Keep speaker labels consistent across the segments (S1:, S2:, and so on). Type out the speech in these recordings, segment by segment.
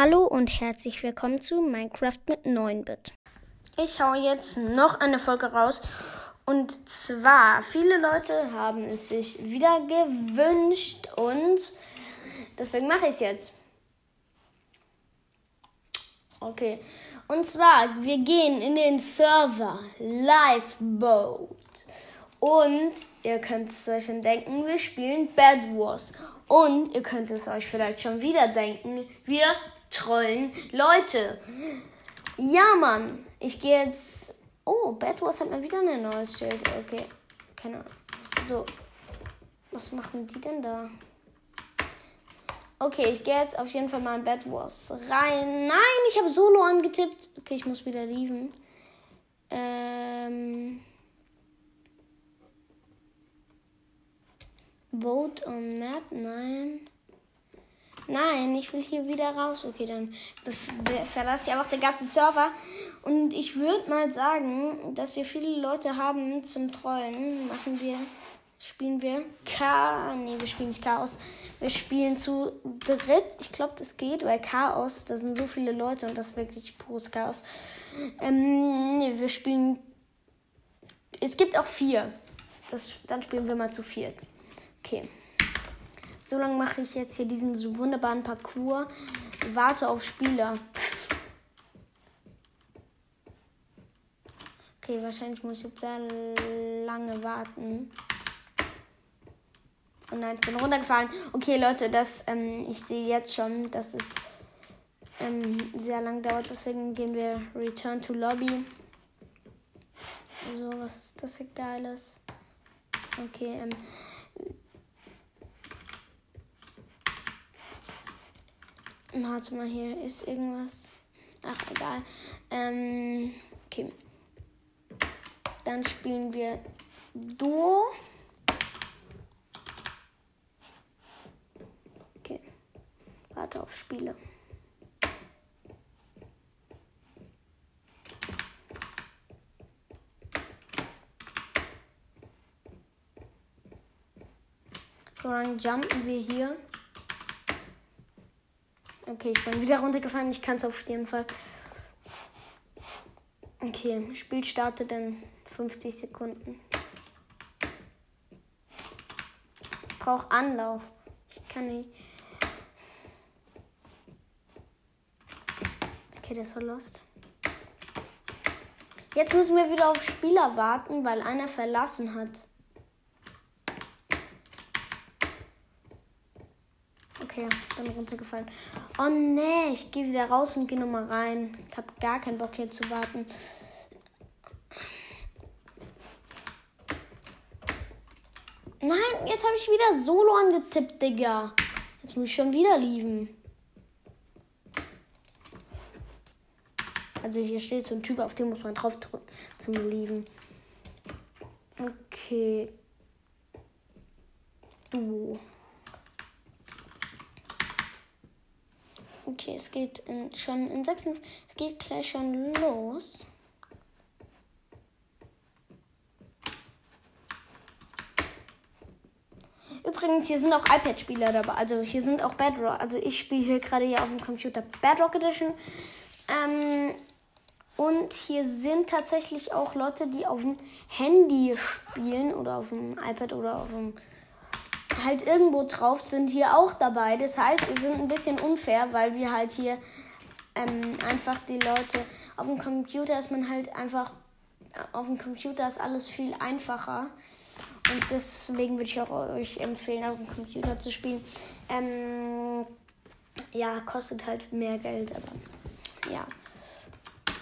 S1: Hallo und herzlich willkommen zu Minecraft mit 9-Bit. Ich hau jetzt noch eine Folge raus. Und zwar, viele Leute haben es sich wieder gewünscht und deswegen mache ich es jetzt. Okay. Und zwar, wir gehen in den Server Lifeboat. Und ihr könnt es euch schon denken, wir spielen Bad Wars. Und ihr könnt es euch vielleicht schon wieder denken, wir trollen Leute. Ja, Mann. Ich gehe jetzt. Oh, Bad Wars hat mal wieder ein neues Schild. Okay. Keine Ahnung. So. Was machen die denn da? Okay, ich gehe jetzt auf jeden Fall mal in Bad Wars rein. Nein, ich habe Solo angetippt. Okay, ich muss wieder lieben. Ähm. Vote on Map? Nein. Nein, ich will hier wieder raus. Okay, dann verlasse ich einfach den ganzen Server. Und ich würde mal sagen, dass wir viele Leute haben zum Trollen. Machen wir, spielen wir Chaos. Nee, wir spielen nicht Chaos. Wir spielen zu dritt. Ich glaube, das geht, weil Chaos, da sind so viele Leute und das ist wirklich pures Chaos. Ähm, nee, wir spielen. Es gibt auch vier. Das, dann spielen wir mal zu viert. Okay. So lange mache ich jetzt hier diesen so wunderbaren Parcours. Warte auf Spieler. Okay, wahrscheinlich muss ich jetzt sehr lange warten. Und oh nein, ich bin runtergefallen. Okay, Leute, das, ähm, ich sehe jetzt schon, dass es ähm, sehr lang dauert. Deswegen gehen wir Return to Lobby. So, was ist das hier Geiles? Okay, ähm, Warte mal, hier ist irgendwas. Ach, egal. Ähm, okay. Dann spielen wir Duo. Okay. Warte auf Spiele. So, dann jumpen wir hier. Okay, ich bin wieder runtergefallen. Ich kann es auf jeden Fall. Okay, Spiel startet in 50 Sekunden. Ich brauche Anlauf. Ich kann nicht. Okay, das war lost. Jetzt müssen wir wieder auf Spieler warten, weil einer verlassen hat. Okay, bin runtergefallen. Oh nee, ich gehe wieder raus und gehe nochmal rein. Ich habe gar keinen Bock hier zu warten. Nein, jetzt habe ich wieder Solo angetippt, Digga. Jetzt muss ich schon wieder lieben. Also hier steht so ein Typ, auf den muss man drauf drücken zum Lieben. Okay. Du. Okay, es geht in, schon in 6. Es geht gleich schon los. Übrigens, hier sind auch iPad-Spieler dabei. Also hier sind auch Bedrock. Also ich spiele hier gerade hier auf dem Computer Bedrock Edition. Ähm, und hier sind tatsächlich auch Leute, die auf dem Handy spielen oder auf dem iPad oder auf dem halt irgendwo drauf sind, hier auch dabei. Das heißt, wir sind ein bisschen unfair, weil wir halt hier ähm, einfach die Leute auf dem Computer ist man halt einfach auf dem Computer ist alles viel einfacher. Und deswegen würde ich auch euch empfehlen, auf dem Computer zu spielen. Ähm, ja, kostet halt mehr Geld, aber ja.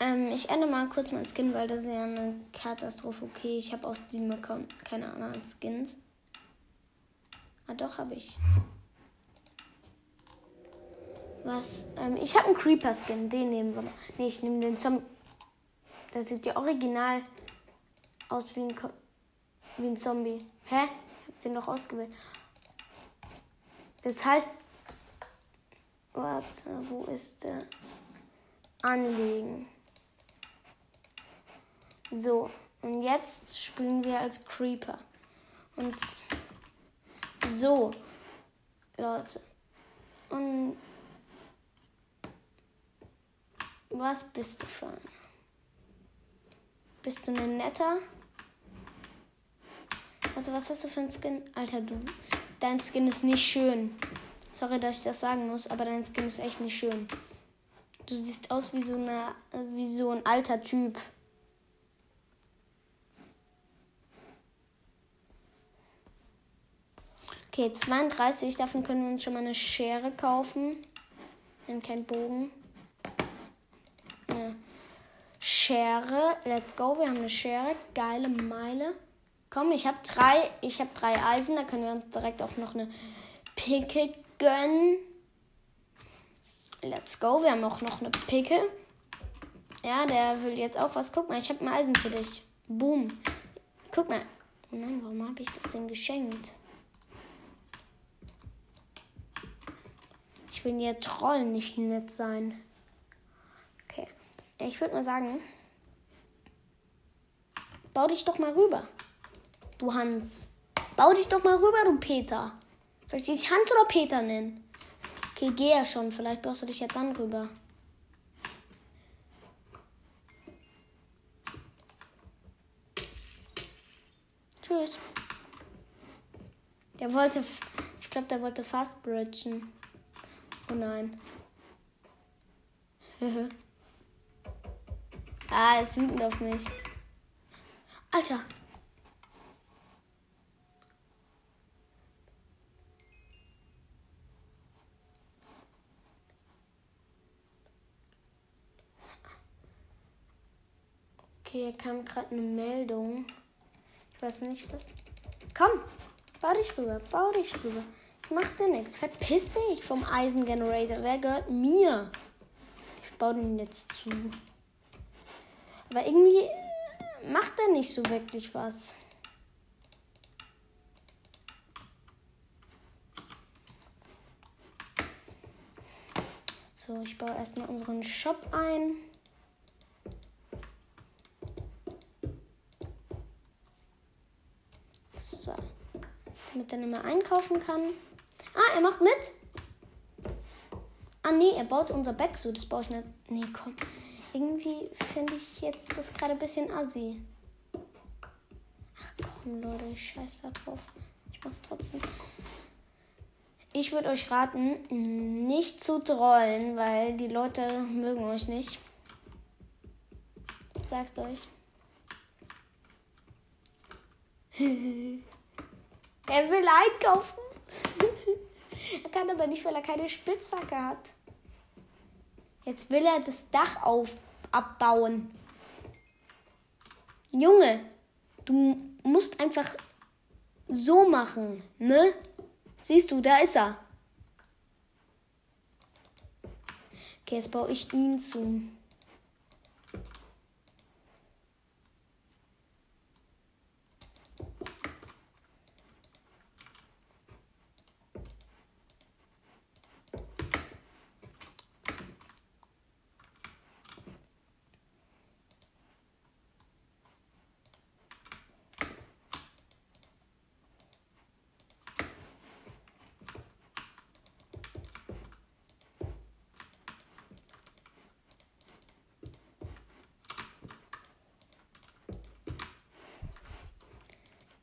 S1: Ähm, ich ändere mal kurz mein Skin, weil das ist ja eine Katastrophe. Okay, ich habe auf diesem Account keine anderen Skins. Ah, doch, habe ich. Was? Ähm, ich habe einen Creeper-Skin. Den nehmen wir mal. Nee, ich nehme den Zombie. Das sieht ja original aus wie ein, wie ein Zombie. Hä? Ich hab den doch ausgewählt. Das heißt. Warte, wo ist der? Anlegen. So, und jetzt spielen wir als Creeper. Und so, Leute. Und Was bist du für ein? Bist du ein netter? Also was hast du für ein Skin? Alter, du. Dein Skin ist nicht schön. Sorry, dass ich das sagen muss, aber dein Skin ist echt nicht schön. Du siehst aus wie so, eine, wie so ein alter Typ. Okay, 32. Davon können wir uns schon mal eine Schere kaufen. Denn kein Bogen. Eine Schere. Let's go. Wir haben eine Schere. Geile Meile. Komm, ich habe drei. Ich habe drei Eisen. Da können wir uns direkt auch noch eine Picke gönnen. Let's go. Wir haben auch noch eine Picke. Ja, der will jetzt auch was. Guck mal, ich habe ein Eisen für dich. Boom. Guck mal. Oh nein, warum habe ich das denn geschenkt? Ich will hier Trollen nicht nett sein. Okay. Ich würde mal sagen, bau dich doch mal rüber. Du Hans. Bau dich doch mal rüber, du Peter. Soll ich dich Hans oder Peter nennen? Okay, geh ja schon. Vielleicht baust du dich ja dann rüber. Tschüss. Der wollte, ich glaube, der wollte fast bridgen. Oh nein. ah, ist wütend auf mich. Alter. Okay, hier kam gerade eine Meldung. Ich weiß nicht was. Komm, bau dich rüber, bau dich rüber. Ich mach dir nichts. Verpiss dich vom Eisengenerator. Der gehört mir. Ich baue den jetzt zu. Aber irgendwie macht er nicht so wirklich was. So, ich baue erstmal unseren Shop ein. So. Damit er nicht mehr einkaufen kann. Er macht mit. Ah, nee, er baut unser Bett zu. Das baue ich nicht. Nee, komm. Irgendwie finde ich jetzt das gerade ein bisschen assi. Ach komm, Leute, ich scheiß da drauf. Ich mach's trotzdem. Ich würde euch raten, nicht zu trollen, weil die Leute mögen euch nicht. Ich sag's euch. er will einkaufen. Er kann aber nicht, weil er keine Spitzhacke hat. Jetzt will er das Dach auf, abbauen. Junge, du musst einfach so machen, ne? Siehst du, da ist er. Okay, jetzt baue ich ihn zu.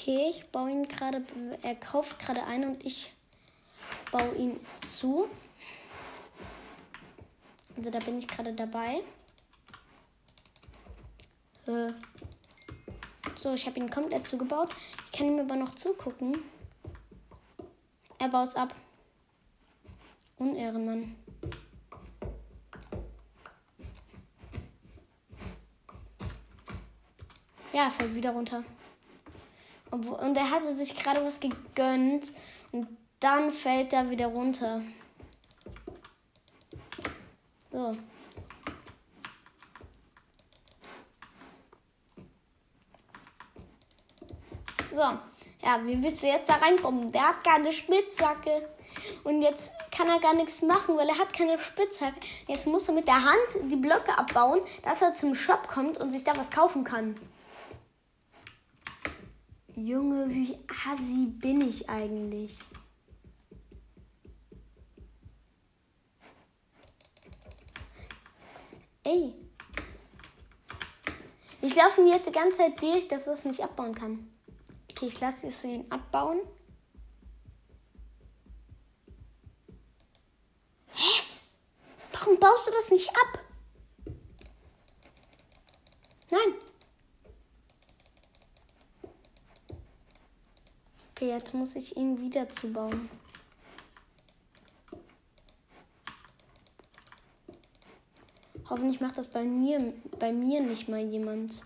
S1: Okay, ich baue ihn gerade, er kauft gerade ein und ich baue ihn zu. Also da bin ich gerade dabei. Äh. So, ich habe ihn komplett zugebaut. Ich kann ihm aber noch zugucken. Er baut es ab. Unehrenmann. Ja, fällt wieder runter. Und er hatte sich gerade was gegönnt und dann fällt er wieder runter. So. So, ja, wie willst du jetzt da reinkommen? Der hat keine Spitzhacke. Und jetzt kann er gar nichts machen, weil er hat keine Spitzhacke. Jetzt muss er mit der Hand die Blöcke abbauen, dass er zum Shop kommt und sich da was kaufen kann. Junge, wie assi bin ich eigentlich? Ey. Ich laufe mir jetzt die ganze Zeit durch, dass es nicht abbauen kann. Okay, ich lasse es ihn abbauen. Hä? Warum baust du das nicht ab? Nein. Okay, jetzt muss ich ihn wieder zubauen. Hoffentlich macht das bei mir, bei mir nicht mal jemand.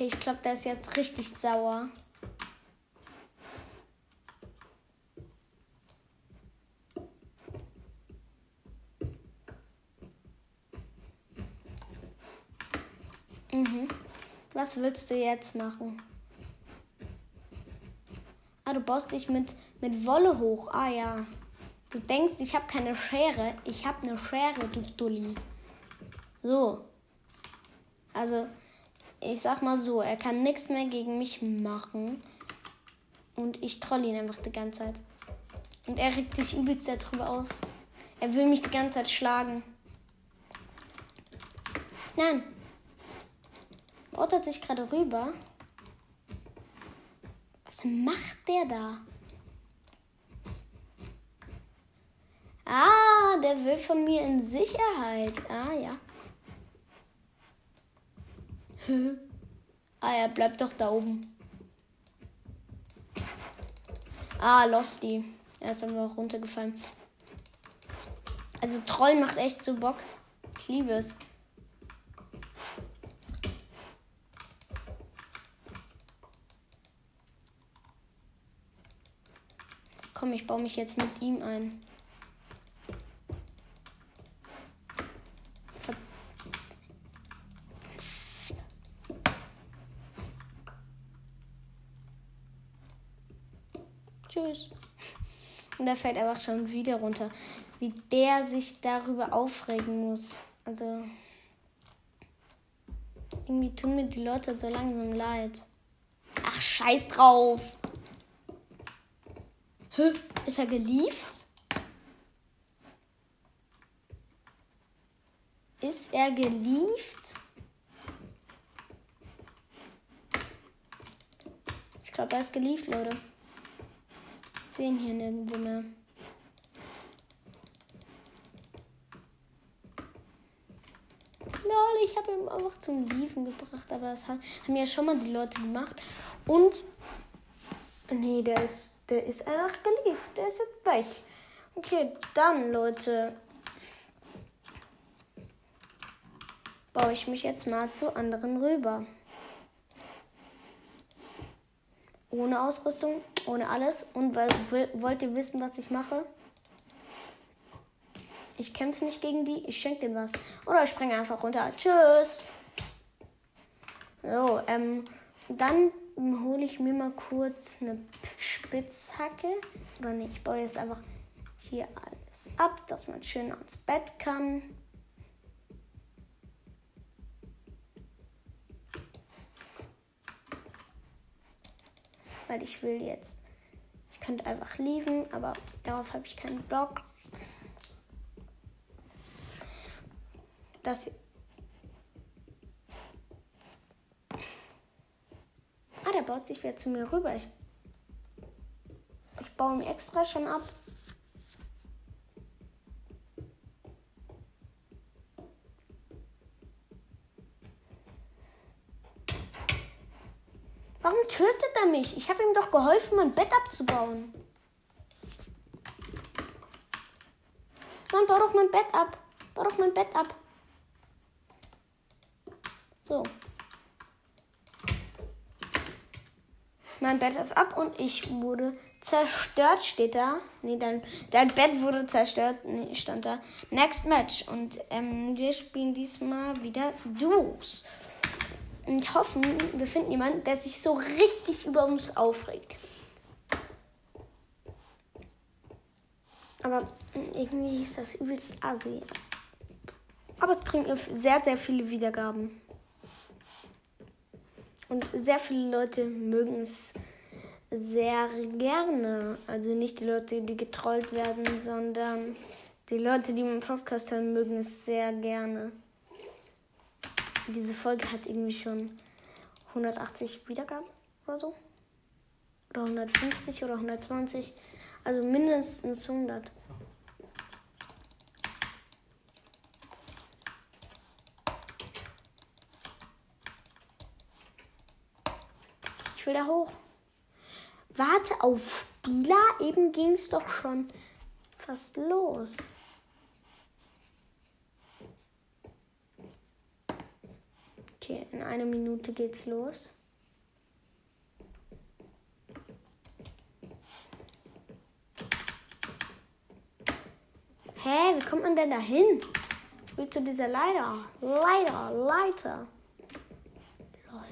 S1: Okay, ich glaube, der ist jetzt richtig sauer. Mhm. Was willst du jetzt machen? Ah, du baust dich mit, mit Wolle hoch. Ah ja. Du denkst, ich habe keine Schere. Ich habe eine Schere, du Dulli. So. Also, ich sag mal so, er kann nichts mehr gegen mich machen. Und ich troll ihn einfach die ganze Zeit. Und er regt sich übelst darüber auf. Er will mich die ganze Zeit schlagen. Nein. Baut sich gerade rüber. Was macht der da? Ah, der will von mir in Sicherheit. Ah, ja. Ah, er bleibt doch da oben. Ah, Losty. Er ist einfach runtergefallen. Also Troll macht echt so Bock. Ich liebe es. Komm, ich baue mich jetzt mit ihm ein. Tschüss. Und er fällt einfach schon wieder runter. Wie der sich darüber aufregen muss. Also. Irgendwie tun mir die Leute so langsam leid. Ach, scheiß drauf. Hä? Ist er gelieft? Ist er gelieft? Ich glaube, er ist gelieft, Leute. Sehe hier nirgendwo mehr. Lol, ich habe ihn einfach zum Liefen gebracht, aber das haben ja schon mal die Leute gemacht. Und. Nee, der ist der ist einfach geliebt. Der ist jetzt weg. Okay, dann, Leute. Baue ich mich jetzt mal zu anderen rüber. Ohne Ausrüstung, ohne alles. Und wollt ihr wissen, was ich mache? Ich kämpfe nicht gegen die, ich schenke denen was. Oder ich springe einfach runter. Tschüss. So, ähm, dann hole ich mir mal kurz eine Spitzhacke. Oder nee, ich baue jetzt einfach hier alles ab, dass man schön ans Bett kann. Weil ich will jetzt. Ich könnte einfach lieben, aber darauf habe ich keinen Bock. Das Ah, der baut sich wieder zu mir rüber. Ich, ich baue ihn extra schon ab. Habe ihm doch geholfen, mein Bett abzubauen. Mann, bau doch mein Bett ab. Bau doch mein Bett ab. So. Mein Bett ist ab und ich wurde zerstört, steht da. Nee, dein, dein Bett wurde zerstört. Nee, stand da. Next Match. Und ähm, wir spielen diesmal wieder Duos. Und hoffen, wir finden jemanden, der sich so richtig über uns aufregt. Aber irgendwie ist das übelst assi. Aber es bringt sehr, sehr viele Wiedergaben. Und sehr viele Leute mögen es sehr gerne. Also nicht die Leute, die getrollt werden, sondern die Leute, die meinen Podcast hören, mögen es sehr gerne. Diese Folge hat irgendwie schon 180 Wiedergaben oder so. Oder 150 oder 120. Also mindestens 100. Ich will da hoch. Warte auf Spieler. Eben ging es doch schon fast los. Okay, in einer Minute geht's los. Hä, wie kommt man denn da hin? Ich will zu dieser Leiter. Leiter, Leiter. Lol.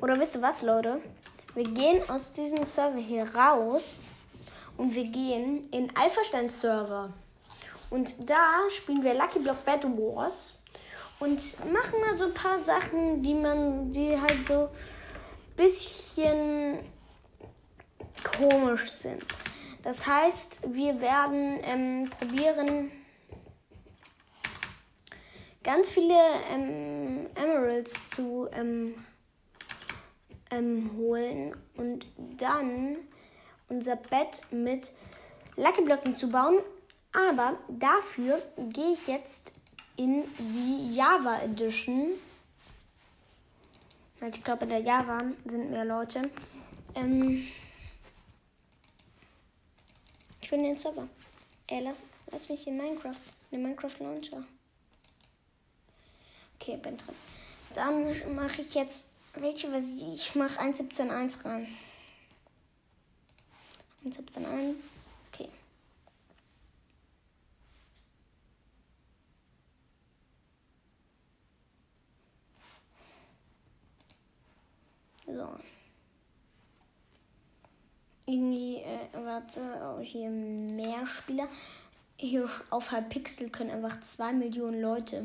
S1: Oder wisst ihr was, Leute? Wir gehen aus diesem Server hier raus und wir gehen in Alpha-Stein-Server. Und da spielen wir Lucky Block Battle Wars und machen mal so ein paar Sachen, die man, die halt so ein bisschen komisch sind. Das heißt, wir werden ähm, probieren, ganz viele ähm, Emeralds zu ähm, ähm, holen und dann unser Bett mit Lucky Blöcken zu bauen. Aber dafür gehe ich jetzt in die Java Edition. Ich glaube, in der Java sind mehr Leute. Ähm ich bin in den Server. Ey, lass, lass mich in Minecraft. In den Minecraft Launcher. Okay, bin drin. Dann mache ich jetzt welche Version? Ich mache 1.17.1 rein. 1.17.1. Okay. So. Irgendwie, äh, warte, oh, hier mehr Spieler. Hier auf Hypixel können einfach 2 Millionen Leute.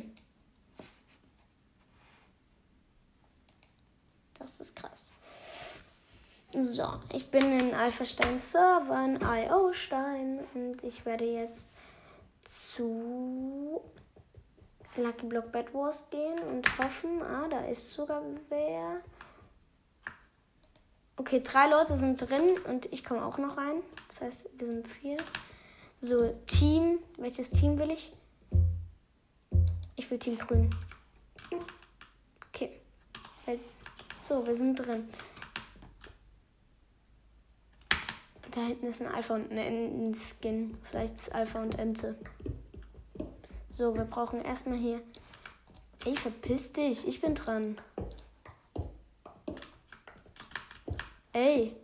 S1: Das ist krass. So, ich bin in Alpha-Stein Server in IO-Stein und ich werde jetzt zu Lucky Block Bad Wars gehen und hoffen, ah, da ist sogar wer. Okay, drei Leute sind drin und ich komme auch noch rein. Das heißt, wir sind vier. So, Team. Welches Team will ich? Ich will Team Grün. Okay. So, wir sind drin. Da hinten ist ein Alpha und ein Skin. Vielleicht ist Alpha und Ente. So, wir brauchen erstmal hier. Ey, verpiss dich. Ich bin dran. Ey.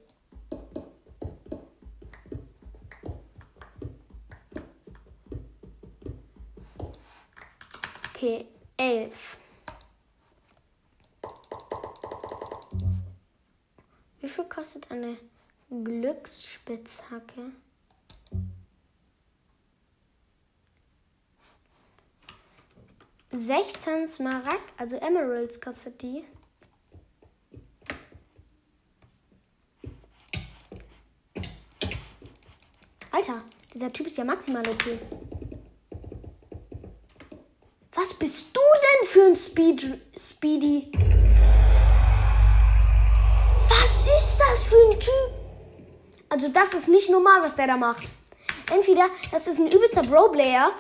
S1: Glücksspitzhacke? Sechzehn Smaragd, also Emeralds kostet die. Alter, dieser Typ ist ja maximal okay. Was bist du denn für ein Speed Speedy? das für ein Typ? Also das ist nicht normal, was der da macht. Entweder das ist ein übelster Bro-Player,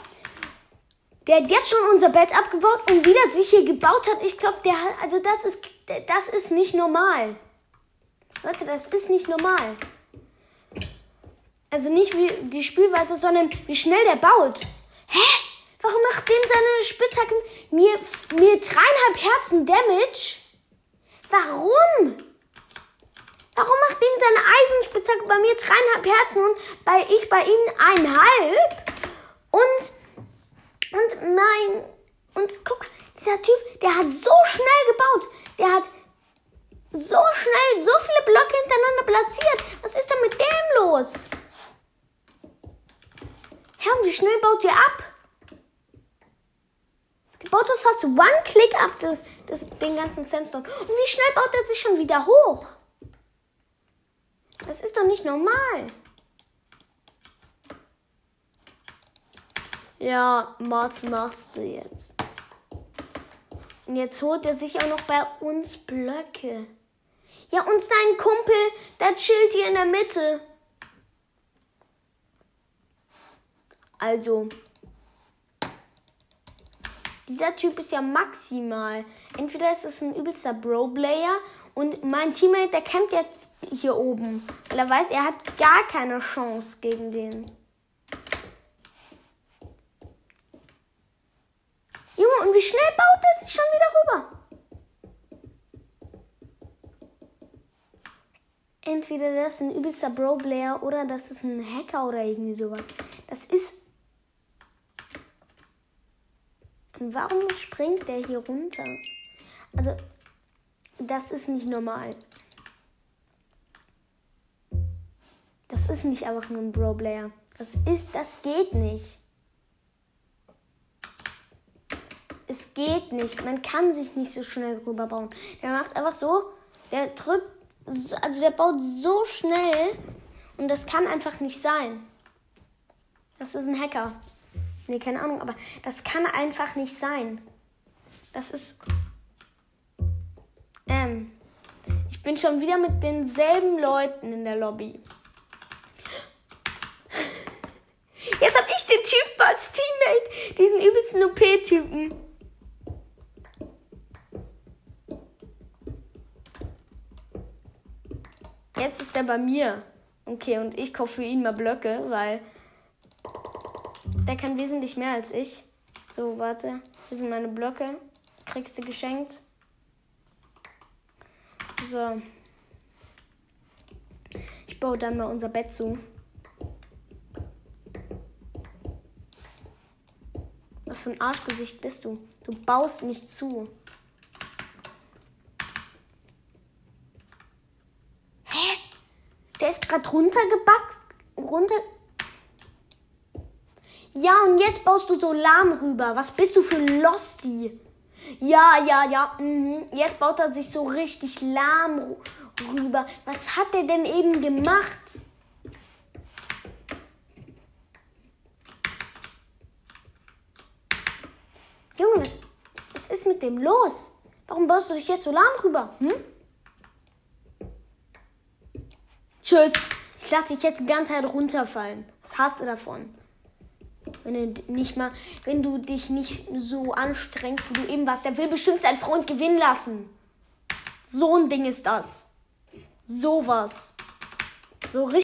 S1: der hat jetzt schon unser Bett abgebaut und wieder sich hier gebaut hat. Ich glaube, der hat, also das ist, das ist nicht normal. Leute, das ist nicht normal. Also nicht wie die Spielweise, sondern wie schnell der baut. Hä? Warum macht dem seine Spitzhacke mir, mir dreieinhalb Herzen Damage? Warum? Warum macht ihm seine Eisenspitzhacke bei mir dreieinhalb Herzen und bei ich bei ihm einhalb? Und, und mein, Und guck, dieser Typ, der hat so schnell gebaut. Der hat so schnell so viele Blöcke hintereinander platziert. Was ist denn mit dem los? Herr, wie schnell baut ihr ab? Der baut das fast One-Click ab, das, das, den ganzen Sandstone. Und wie schnell baut er sich schon wieder hoch? Das ist doch nicht normal. Ja, was machst du jetzt? Und jetzt holt er sich auch noch bei uns Blöcke. Ja, und sein Kumpel, der chillt hier in der Mitte. Also, dieser Typ ist ja maximal. Entweder ist es ein übelster Bro-Player und mein Teammate, der campt jetzt hier oben. Weil er weiß, er hat gar keine Chance gegen den. Junge, und wie schnell baut er sich schon wieder rüber? Entweder das ist ein übelster Bro-Player oder das ist ein Hacker oder irgendwie sowas. Das ist. Und warum springt der hier runter? Also, das ist nicht normal. Das ist nicht einfach nur ein Bro-Player. Das ist, das geht nicht. Es geht nicht. Man kann sich nicht so schnell rüberbauen. Der macht einfach so, der drückt also der baut so schnell und das kann einfach nicht sein. Das ist ein Hacker. Nee, keine Ahnung, aber das kann einfach nicht sein. Das ist. Ähm. Ich bin schon wieder mit denselben Leuten in der Lobby. Jetzt hab ich den Typen als Teammate. Diesen übelsten OP-Typen. Jetzt ist er bei mir. Okay, und ich kaufe für ihn mal Blöcke, weil der kann wesentlich mehr als ich. So, warte. Hier sind meine Blöcke. Kriegst du geschenkt. So. Ich baue dann mal unser Bett zu. Was für ein Arschgesicht bist du? Du baust nicht zu. Der ist gerade runtergebackt. Runter. Ja, und jetzt baust du so lahm rüber. Was bist du für ein Losty? Ja, ja, ja. Mhm. Jetzt baut er sich so richtig lahm rüber. Was hat er denn eben gemacht? Junge, was, was ist mit dem los? Warum baust du dich jetzt so lahm rüber? Hm? Tschüss. Ich lasse dich jetzt die ganze Zeit runterfallen. Was hast du davon? Wenn du nicht mal, wenn du dich nicht so anstrengst, wie du eben warst, der will bestimmt seinen Freund gewinnen lassen. So ein Ding ist das. Sowas. So richtig.